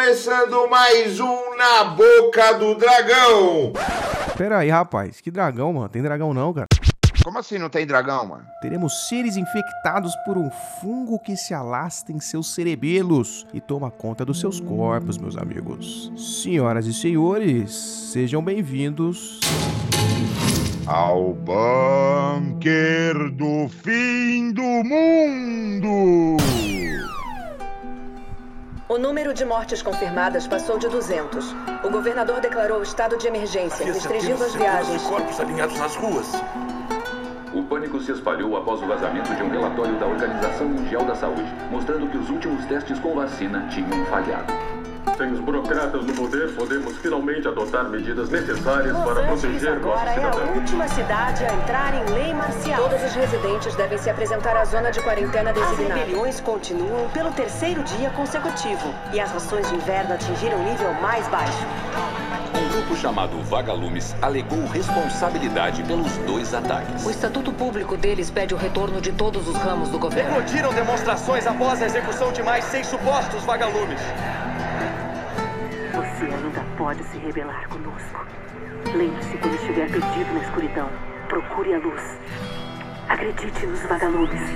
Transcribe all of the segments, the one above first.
começando mais um Na Boca do Dragão. Pera aí, rapaz. Que dragão, mano? Tem dragão não, cara. Como assim não tem dragão, mano? Teremos seres infectados por um fungo que se alastra em seus cerebelos e toma conta dos seus corpos, meus amigos. Senhoras e senhores, sejam bem-vindos ao bunker do fim do mundo. O número de mortes confirmadas passou de 200. O governador declarou estado de emergência, restringindo as viagens. corpos alinhados nas ruas. O pânico se espalhou após o vazamento de um relatório da Organização Mundial da Saúde, mostrando que os últimos testes com vacina tinham falhado. Sem os burocratas no poder, podemos finalmente adotar medidas necessárias Los para Angeles proteger agora nossos é a última cidade a entrar em lei marcial. Todos os residentes devem se apresentar à zona de quarentena As designada. rebeliões continuam pelo terceiro dia consecutivo e as rações de inverno atingiram o nível mais baixo. Um grupo chamado Vagalumes alegou responsabilidade pelos dois ataques. O estatuto público deles pede o retorno de todos os ramos do governo. Eclodiram demonstrações após a execução de mais seis supostos vagalumes. Pode se rebelar conosco. Lembre-se quando estiver perdido na escuridão. Procure a luz. Acredite nos vagalumes.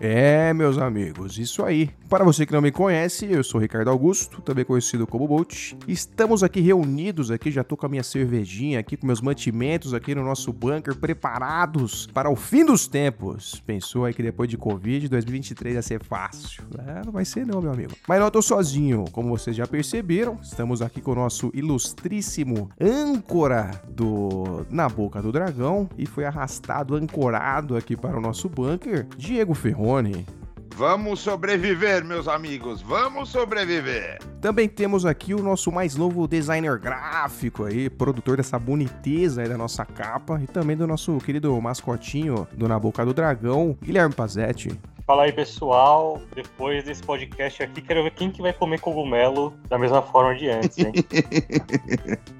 É, meus amigos, isso aí. Para você que não me conhece, eu sou Ricardo Augusto, também conhecido como Bolt. Estamos aqui reunidos aqui, já tô com a minha cervejinha aqui, com meus mantimentos aqui no nosso bunker, preparados para o fim dos tempos. Pensou aí que depois de Covid, 2023 ia ser fácil? É, não vai ser não, meu amigo. Mas não tô sozinho, como vocês já perceberam, estamos aqui com o nosso ilustríssimo âncora do Na Boca do Dragão e foi arrastado, ancorado aqui para o nosso bunker, Diego Vamos sobreviver, meus amigos. Vamos sobreviver. Também temos aqui o nosso mais novo designer gráfico aí, produtor dessa boniteza aí da nossa capa e também do nosso querido mascotinho do Na Boca do Dragão, Guilherme Pazetti. Fala aí, pessoal. Depois desse podcast aqui, quero ver quem que vai comer cogumelo da mesma forma de antes, hein?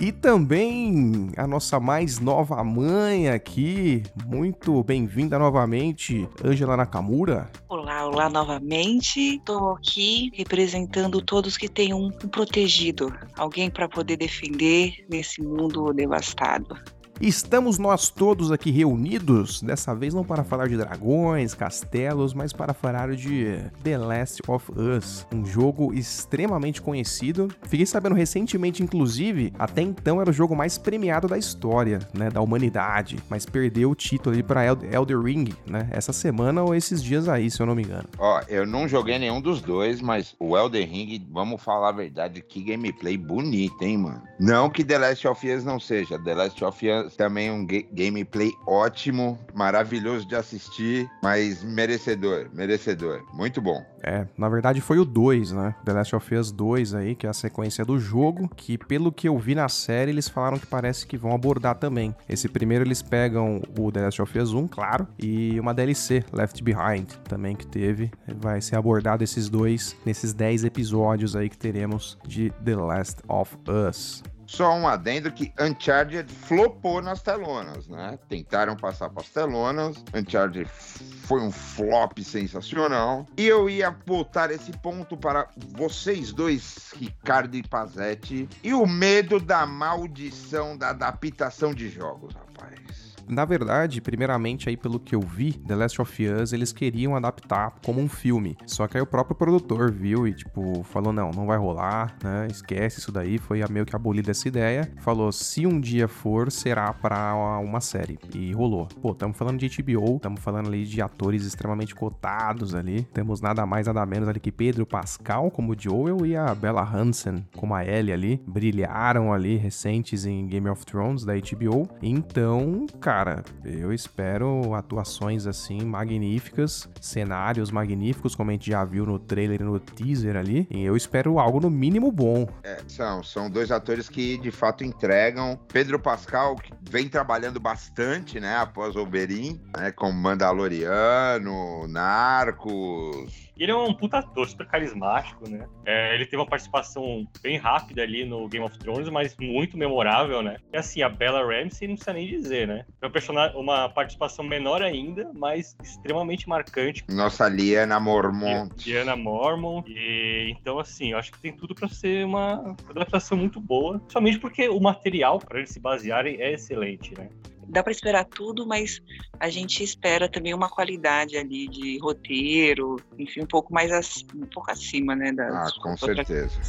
E também a nossa mais nova mãe aqui, muito bem-vinda novamente, Angela Nakamura. Olá, olá novamente. Estou aqui representando todos que têm um, um protegido, alguém para poder defender nesse mundo devastado. Estamos nós todos aqui reunidos, dessa vez não para falar de dragões, castelos, mas para falar de The Last of Us, um jogo extremamente conhecido. Fiquei sabendo recentemente, inclusive, até então era o jogo mais premiado da história, né, da humanidade, mas perdeu o título ali para Elder Ring, né, essa semana ou esses dias aí, se eu não me engano. Ó, eu não joguei nenhum dos dois, mas o Elden Ring, vamos falar a verdade, que gameplay bonito, hein, mano? Não que The Last of Us não seja. The Last of Us também um ga- gameplay ótimo, maravilhoso de assistir, mas merecedor, merecedor. Muito bom. É, na verdade foi o 2, né? The Last of Us 2 aí, que é a sequência do jogo, que pelo que eu vi na série, eles falaram que parece que vão abordar também. Esse primeiro eles pegam o The Last of Us 1, claro, e uma DLC, Left Behind, também que teve. Vai ser abordado esses dois nesses 10 episódios aí que teremos de The Last of Us. Só um adendo que Uncharted flopou nas telonas, né? Tentaram passar para as telonas, Uncharted foi um flop sensacional. E eu ia botar esse ponto para vocês dois, Ricardo e Pazetti, e o medo da maldição da adaptação de jogos, rapaz. Na verdade, primeiramente aí pelo que eu vi, The Last of Us, eles queriam adaptar como um filme. Só que aí o próprio produtor viu e tipo, falou não, não vai rolar, né? Esquece isso daí, foi meio que abolida essa ideia. Falou, se um dia for, será para uma série. E rolou. Pô, estamos falando de HBO, estamos falando ali de atores extremamente cotados ali. Temos nada mais, nada menos ali que Pedro Pascal como Joel e a Bella Hansen como a Ellie ali. Brilharam ali recentes em Game of Thrones da HBO. Então, cara, eu espero atuações assim magníficas, cenários magníficos, como a gente já viu no trailer e no teaser ali. E eu espero algo no mínimo bom. É, são, são dois atores que de fato entregam. Pedro Pascal, que vem trabalhando bastante, né, após o Oberyn, né, como Mandaloriano, Narcos. Ele é um puta ator, super carismático, né? É, ele teve uma participação bem rápida ali no Game of Thrones, mas muito memorável, né? E assim, a Bella Ramsey não precisa nem dizer, né? Personagem, uma participação menor ainda, mas extremamente marcante. Nossa Liana Mormont. Liana Mormon. E, então, assim, eu acho que tem tudo para ser uma adaptação muito boa. Somente porque o material para eles se basearem é excelente, né? dá para esperar tudo, mas a gente espera também uma qualidade ali de roteiro, enfim, um pouco mais um pouco acima, né? Das ah, com certeza.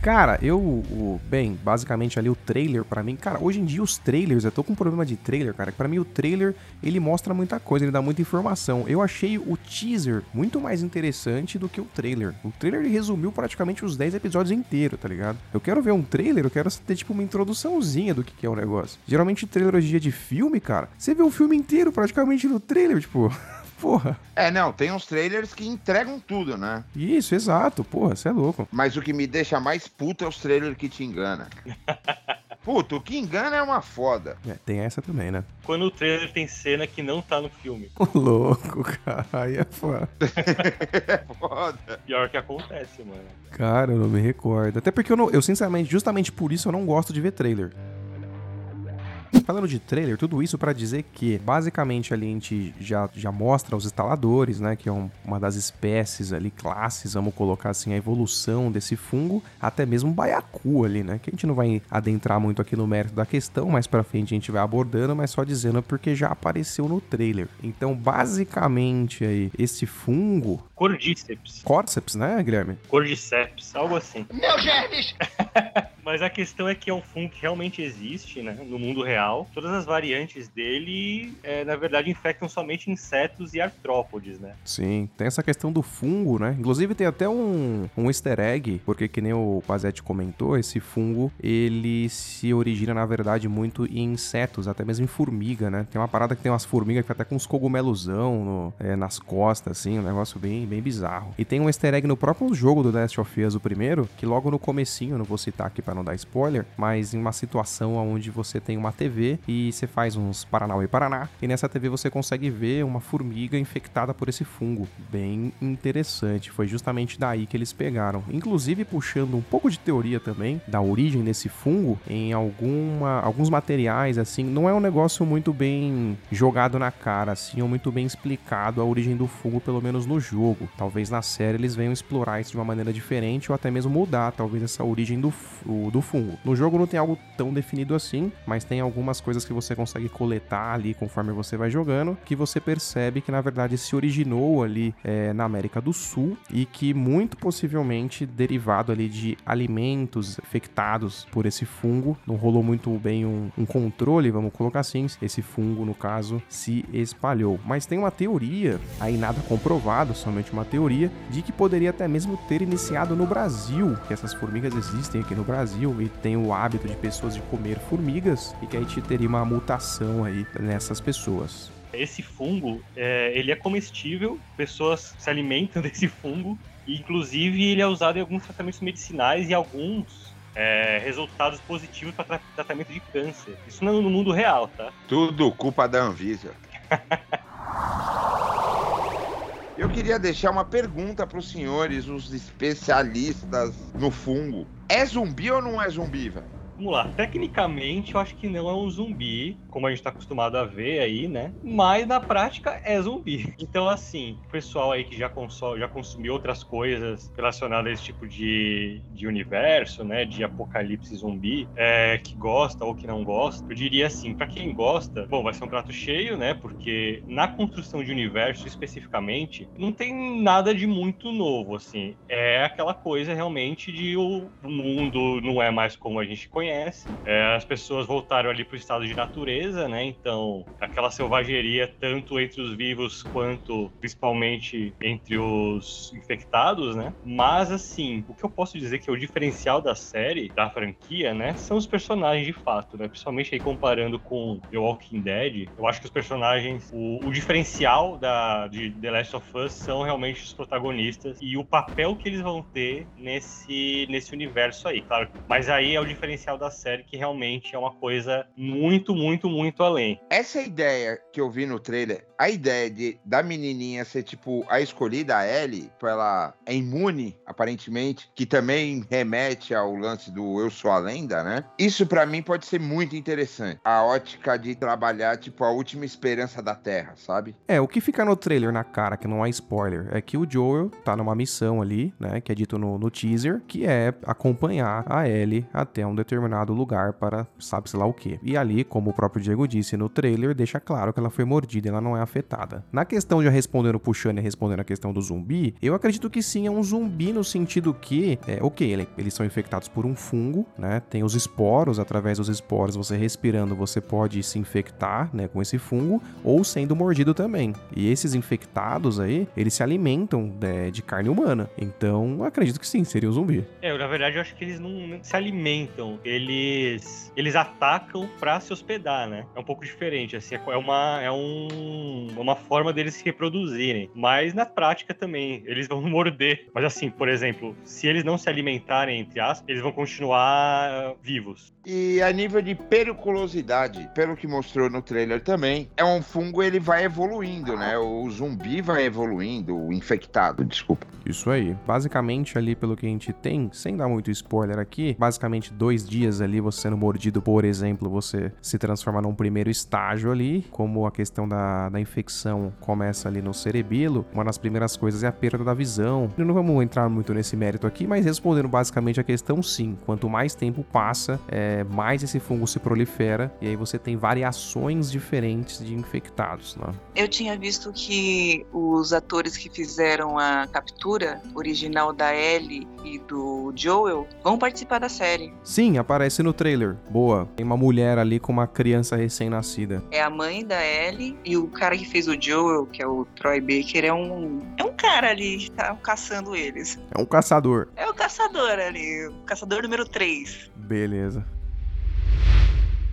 Cara, eu, o, bem, basicamente ali o trailer para mim, cara, hoje em dia os trailers, eu tô com um problema de trailer, cara, para mim o trailer, ele mostra muita coisa, ele dá muita informação. Eu achei o teaser muito mais interessante do que o trailer. O trailer ele resumiu praticamente os 10 episódios inteiros, tá ligado? Eu quero ver um trailer, eu quero ter tipo uma introduçãozinha do que, que é o negócio. Geralmente trailer hoje em dia de filme, cara, você vê o filme inteiro praticamente no trailer, tipo, Porra. É, não, tem uns trailers que entregam tudo, né? Isso, exato. Porra, você é louco. Mas o que me deixa mais puto é os trailers que te enganam. Puto, o que engana é uma foda. É, tem essa também, né? Quando o trailer tem cena que não tá no filme. Ô, louco, cara. Aí é foda. é foda. Pior que acontece, mano. Cara, eu não me recordo. Até porque eu, não, eu, sinceramente, justamente por isso eu não gosto de ver trailer. Falando de trailer, tudo isso para dizer que basicamente ali a gente já, já mostra os instaladores, né, que é um, uma das espécies ali, classes, vamos colocar assim, a evolução desse fungo, até mesmo baiacu ali, né, que a gente não vai adentrar muito aqui no mérito da questão, mais para frente a gente vai abordando, mas só dizendo porque já apareceu no trailer. Então, basicamente aí, esse fungo... Cordyceps. Cordyceps, né, Guilherme? Cordyceps, algo assim. Meu germes! Mas a questão é que é um fungo que realmente existe, né, no mundo real. Todas as variantes dele, é, na verdade, infectam somente insetos e artrópodes, né? Sim, tem essa questão do fungo, né? Inclusive tem até um, um easter egg, porque que nem o Pazete comentou, esse fungo, ele se origina, na verdade, muito em insetos, até mesmo em formiga, né? Tem uma parada que tem umas formigas que até com uns cogumelosão no, é, nas costas, assim, um negócio bem, bem bizarro. E tem um easter egg no próprio jogo do Last of Us, o primeiro, que logo no comecinho, não vou citar aqui para não dar spoiler, mas em uma situação onde você tem uma TV e você faz uns Paranauê Paraná, e nessa TV você consegue ver uma formiga infectada por esse fungo. Bem interessante, foi justamente daí que eles pegaram. Inclusive puxando um pouco de teoria também da origem desse fungo em alguma, alguns materiais, assim, não é um negócio muito bem jogado na cara, assim, ou muito bem explicado a origem do fungo, pelo menos no jogo. Talvez na série eles venham explorar isso de uma maneira diferente ou até mesmo mudar, talvez, essa origem do, do fungo. No jogo não tem algo tão definido assim, mas tem algumas coisas que você consegue coletar ali conforme você vai jogando, que você percebe que na verdade se originou ali é, na América do Sul e que muito possivelmente derivado ali de alimentos infectados por esse fungo, não rolou muito bem um, um controle, vamos colocar assim, esse fungo no caso se espalhou. Mas tem uma teoria, aí nada comprovado, somente uma teoria, de que poderia até mesmo ter iniciado no Brasil, que essas formigas existem aqui no Brasil e tem o hábito de pessoas de comer formigas e que a gente teria uma mutação aí nessas pessoas. Esse fungo, é, ele é comestível, pessoas se alimentam desse fungo, e inclusive ele é usado em alguns tratamentos medicinais e alguns é, resultados positivos para tra tratamento de câncer. Isso não é no mundo real, tá? Tudo culpa da Anvisa. Eu queria deixar uma pergunta para os senhores, os especialistas no fungo. É zumbi ou não é zumbi, velho? Vamos lá, tecnicamente eu acho que não é um zumbi, como a gente tá acostumado a ver aí, né? Mas na prática é zumbi. Então, assim, o pessoal aí que já, consome, já consumiu outras coisas relacionadas a esse tipo de, de universo, né? De apocalipse zumbi, é, que gosta ou que não gosta, eu diria assim, para quem gosta, bom, vai ser um prato cheio, né? Porque na construção de universo especificamente, não tem nada de muito novo, assim. É aquela coisa realmente de o mundo não é mais como a gente conhece conhece. É, as pessoas voltaram ali para o estado de natureza, né? Então, aquela selvageria, tanto entre os vivos quanto principalmente entre os infectados, né? Mas, assim, o que eu posso dizer que é o diferencial da série, da franquia, né? São os personagens de fato, né? Principalmente aí comparando com The Walking Dead, eu acho que os personagens, o, o diferencial da, de The Last of Us são realmente os protagonistas e o papel que eles vão ter nesse, nesse universo aí, claro. Mas aí é o diferencial da série, que realmente é uma coisa muito, muito, muito além. Essa ideia que eu vi no trailer, a ideia de da menininha ser tipo a escolhida, a Ellie, pra ela é imune, aparentemente, que também remete ao lance do eu sou a lenda, né? Isso para mim pode ser muito interessante. A ótica de trabalhar tipo a última esperança da Terra, sabe? É, o que fica no trailer na cara, que não é spoiler, é que o Joel tá numa missão ali, né, que é dito no, no teaser, que é acompanhar a Ellie até um determinado lugar para sabe-se lá o que. E ali, como o próprio Diego disse no trailer, deixa claro que ela foi mordida ela não é afetada. Na questão de respondendo pro Shane respondendo a questão do zumbi, eu acredito que sim, é um zumbi no sentido que, é, ok, ele- eles são infectados por um fungo, né, tem os esporos, através dos esporos, você respirando, você pode se infectar, né, com esse fungo, ou sendo mordido também. E esses infectados aí, eles se alimentam de, de carne humana. Então, acredito que sim, seria um zumbi. É, eu, na verdade, eu acho que eles não, se alimentam. Eles eles atacam pra se hospedar, né? É um pouco diferente, assim, é uma é um, uma forma deles se reproduzirem. Mas na prática também, eles vão morder. Mas assim, por exemplo, se eles não se alimentarem entre aspas, eles vão continuar vivos. E a nível de periculosidade, pelo que mostrou no trailer também, é um fungo, ele vai evoluindo, né? O zumbi vai evoluindo, o infectado, desculpa. Isso aí. Basicamente, ali, pelo que a gente tem, sem dar muito spoiler aqui, basicamente dois dias ali, você sendo mordido, por exemplo, você se transforma num primeiro estágio ali, como a questão da, da infecção começa ali no cerebelo, uma das primeiras coisas é a perda da visão. Não vamos entrar muito nesse mérito aqui, mas respondendo basicamente a questão, sim. Quanto mais tempo passa, é, mais esse fungo se prolifera, e aí você tem variações diferentes de infectados, né? Eu tinha visto que os atores que fizeram a captura original da Ellie e do Joel vão participar da série. Sim, aparece no trailer. Boa. Tem uma mulher ali com uma criança recém-nascida. É a mãe da Ellie e o cara que fez o Joel, que é o Troy Baker, é um é um cara ali que tá caçando eles. É um caçador. É o caçador ali, o caçador número 3. Beleza.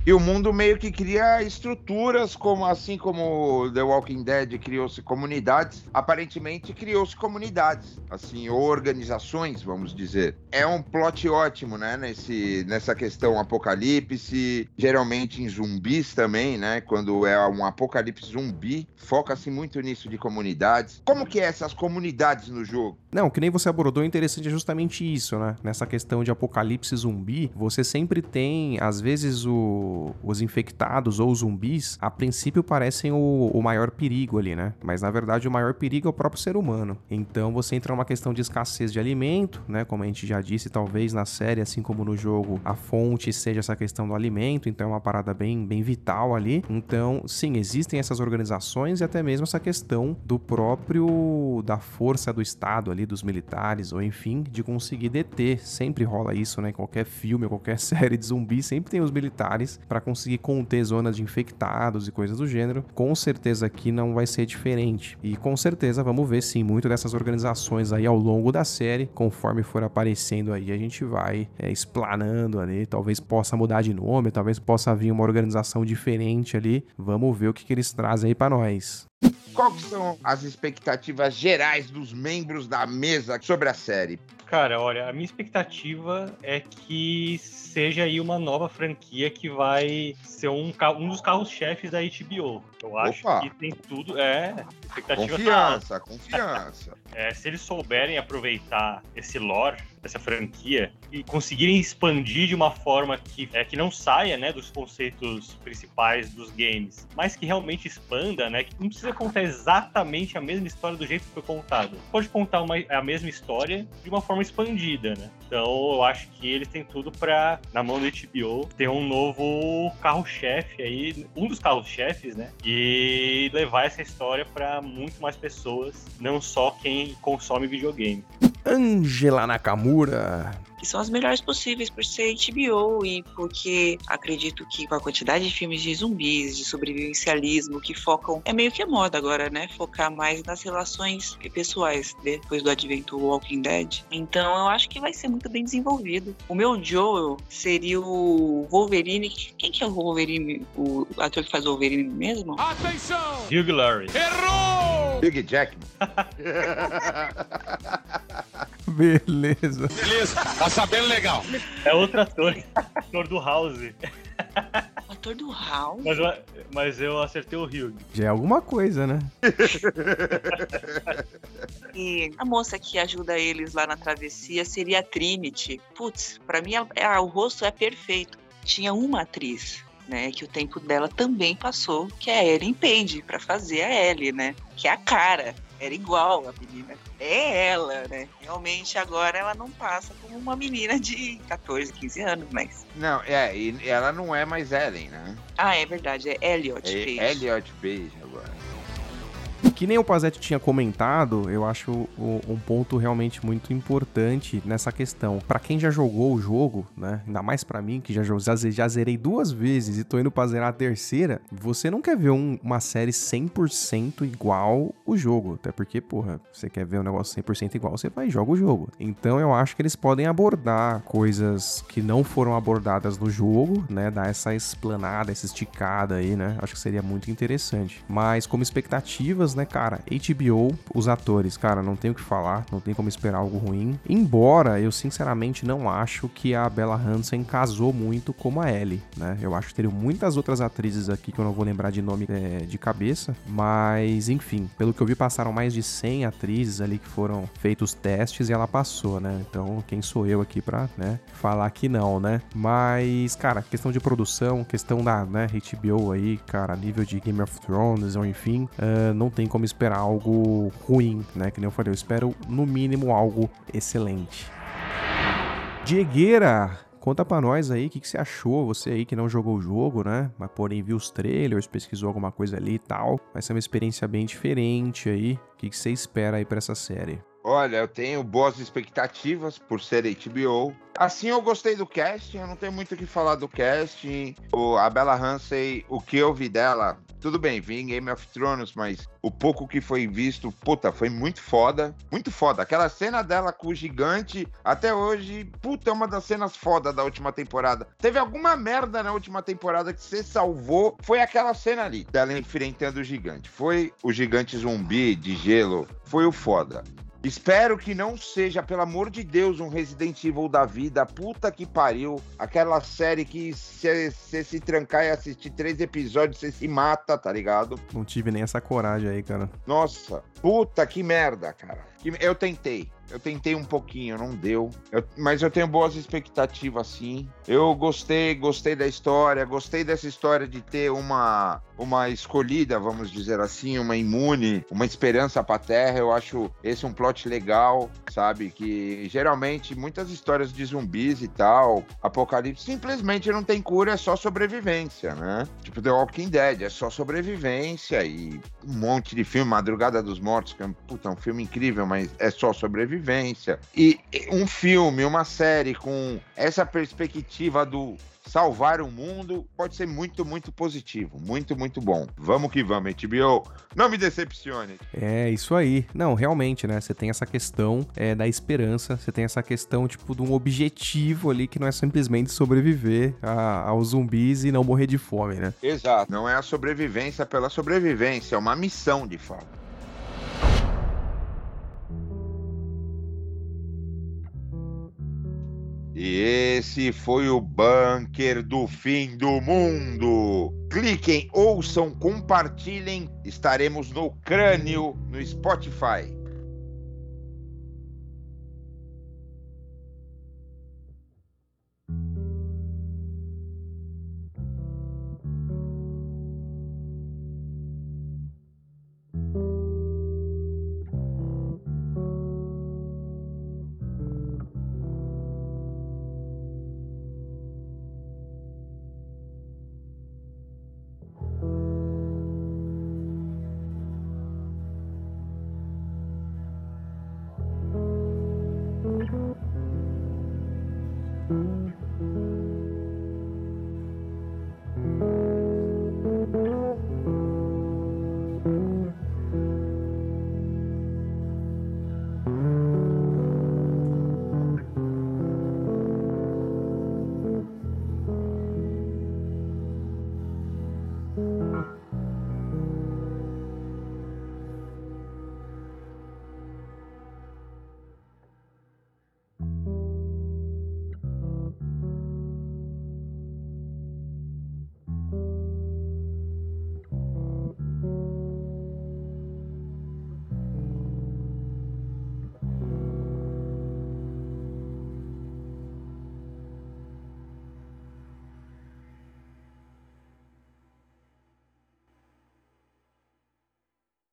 E o mundo meio que cria estruturas, como assim como The Walking Dead criou-se comunidades, aparentemente criou-se comunidades, assim, ou organizações, vamos dizer. É um plot ótimo, né, nesse, nessa questão apocalipse, geralmente em zumbis também, né, quando é um apocalipse zumbi, foca-se muito nisso de comunidades. Como que é essas comunidades no jogo? Não, que nem você abordou, o interessante é justamente isso, né? Nessa questão de apocalipse zumbi, você sempre tem, às vezes, o- os infectados ou zumbis, a princípio parecem o, o maior perigo ali, né? Mas na verdade o maior perigo é o próprio ser humano. Então você entra numa questão de escassez de alimento, né? Como a gente já disse, talvez na série, assim como no jogo, a fonte seja essa questão do alimento, então é uma parada bem, bem vital ali. Então, sim, existem essas organizações e até mesmo essa questão do próprio da força do Estado ali, dos militares, ou enfim, de conseguir deter. Sempre rola isso, né? Qualquer filme, qualquer série de zumbi, sempre tem os militares para conseguir conter zonas de infectados e coisas do gênero. Com certeza aqui não vai ser diferente. E com certeza vamos ver sim muito dessas organizações aí ao longo da série, conforme for aparecendo aí, a gente vai é, explanando ali, talvez possa mudar de nome, talvez possa vir uma organização diferente ali. Vamos ver o que, que eles trazem aí para nós. Qual são as expectativas gerais dos membros da mesa sobre a série? Cara, olha, a minha expectativa é que seja aí uma nova franquia que vai ser um, um dos carros-chefes da HBO. Eu acho Opa. que tem tudo. É, expectativa tá alta. Confiança, confiança. É, se eles souberem aproveitar esse lore dessa franquia e conseguirem expandir de uma forma que, é, que não saia né, dos conceitos principais dos games, mas que realmente expanda, né? Que não precisa contar exatamente a mesma história do jeito que foi contado. Pode contar uma, a mesma história de uma forma expandida, né? Então eu acho que eles têm tudo pra, na mão do HBO, ter um novo carro-chefe aí, um dos carros-chefes, né? E levar essa história pra muito mais pessoas, não só quem consome videogame. Angela Nakamura. Que são as melhores possíveis por ser HBO e porque acredito que com a quantidade de filmes de zumbis, de sobrevivencialismo que focam. É meio que a moda agora, né? Focar mais nas relações pessoais depois do advento do Walking Dead. Então eu acho que vai ser muito bem desenvolvido. O meu Joel seria o Wolverine. Quem que é o Wolverine? O ator que faz o Wolverine mesmo? Hugh Laurie. Big Jackman. Beleza. Beleza, tá sabendo legal. É outro ator. ator do House. O ator do House? Mas, eu- mas eu acertei o Hugh. Já é alguma coisa, né? E a moça que ajuda eles lá na travessia seria a Trinity. Putz, pra mim a- a- o rosto é perfeito. Tinha uma atriz, né, que o tempo dela também passou, que é a Ellen Page, pra fazer a Ellie, né? Que é a cara. Era igual a menina. É ela, né? Realmente agora ela não passa como uma menina de 14, 15 anos, mas. Não, é, e ela não é mais Ellen, né? Ah, é verdade, é Elliot Page. É Elliot Page agora. Que nem o Pazetti tinha comentado, eu acho um ponto realmente muito importante nessa questão. Pra quem já jogou o jogo, né? Ainda mais pra mim, que já, já, já zerei duas vezes e tô indo pra zerar a terceira, você não quer ver um- uma série 100% igual o jogo. Até porque, porra, você quer ver um negócio 100% igual, você vai e joga o jogo. Então eu acho que eles podem abordar coisas que não foram abordadas no jogo, né? Dar essa explanada, essa esticada aí, né? Acho que seria muito interessante. Mas como expectativas, né, cara? HBO, os atores, cara, não tem o que falar, não tem como esperar algo ruim. Embora eu sinceramente não acho que a Bella Hansen casou muito como a Ellie, né? Eu acho que teriam muitas outras atrizes aqui que eu não vou lembrar de nome é, de cabeça, mas enfim, pelo que eu vi passaram mais de 100 atrizes ali que foram feitos testes e ela passou, né? Então, quem sou eu aqui pra, né, falar que não, né? Mas, cara, questão de produção, questão da, né, HBO aí, cara, nível de Game of Thrones, ou enfim, ah, não tem como esperar algo ruim, né? Que nem eu falei, eu espero no mínimo algo excelente. Diegueira, conta pra nós aí o que, que você achou, você aí que não jogou o jogo, né? Mas porém viu os trailers, pesquisou alguma coisa ali e tal. Vai ser uma experiência bem diferente aí. O que, que você espera aí pra essa série? Olha, eu tenho boas expectativas por ser HBO. Assim, eu gostei do casting, eu não tenho muito o que falar do casting. O, a Bella Ramsey, o que eu vi dela, tudo bem, vi em Game of Thrones, mas o pouco que foi visto, puta, foi muito foda. Muito foda. Aquela cena dela com o gigante, até hoje, puta, é uma das cenas foda da última temporada. Teve alguma merda na última temporada que você salvou, foi aquela cena ali, dela enfrentando o gigante. Foi o gigante zumbi de gelo, foi o foda. Espero que não seja, pelo amor de Deus, um Resident Evil da vida. Puta que pariu. Aquela série que você se trancar e assistir três episódios, você se mata, tá ligado? Não tive nem essa coragem aí, cara. Nossa, puta que merda, cara. Que- Eu tentei. Eu tentei um pouquinho, não deu. Eu- mas eu tenho boas expectativas, sim. Eu gostei, gostei da história, gostei dessa história de ter uma, uma escolhida, vamos dizer assim, uma imune, uma esperança pra terra. Eu acho esse um plot legal, sabe? Que geralmente muitas histórias de zumbis e tal, apocalipse, simplesmente não tem cura, é só sobrevivência, né? Tipo The Walking Dead, é só sobrevivência e um monte de filme, Madrugada dos Mortos, que é um, puta, um filme incrível, mas é só sobrevivência. E e um filme, uma série com essa perspectiva do salvar o mundo pode ser muito, muito positivo. Muito, muito bom. Vamos que vamos, HBO. Não me decepcione. É, isso aí. Não, realmente, né? Você tem essa questão é, da esperança, você tem essa questão, tipo, de um objetivo ali que não é simplesmente sobreviver a- aos zumbis e não morrer de fome, né? Exato. Não é a sobrevivência pela sobrevivência, é uma missão de fato. E esse foi o bunker do fim do mundo. Cliquem, ouçam, compartilhem. Estaremos no crânio no Spotify.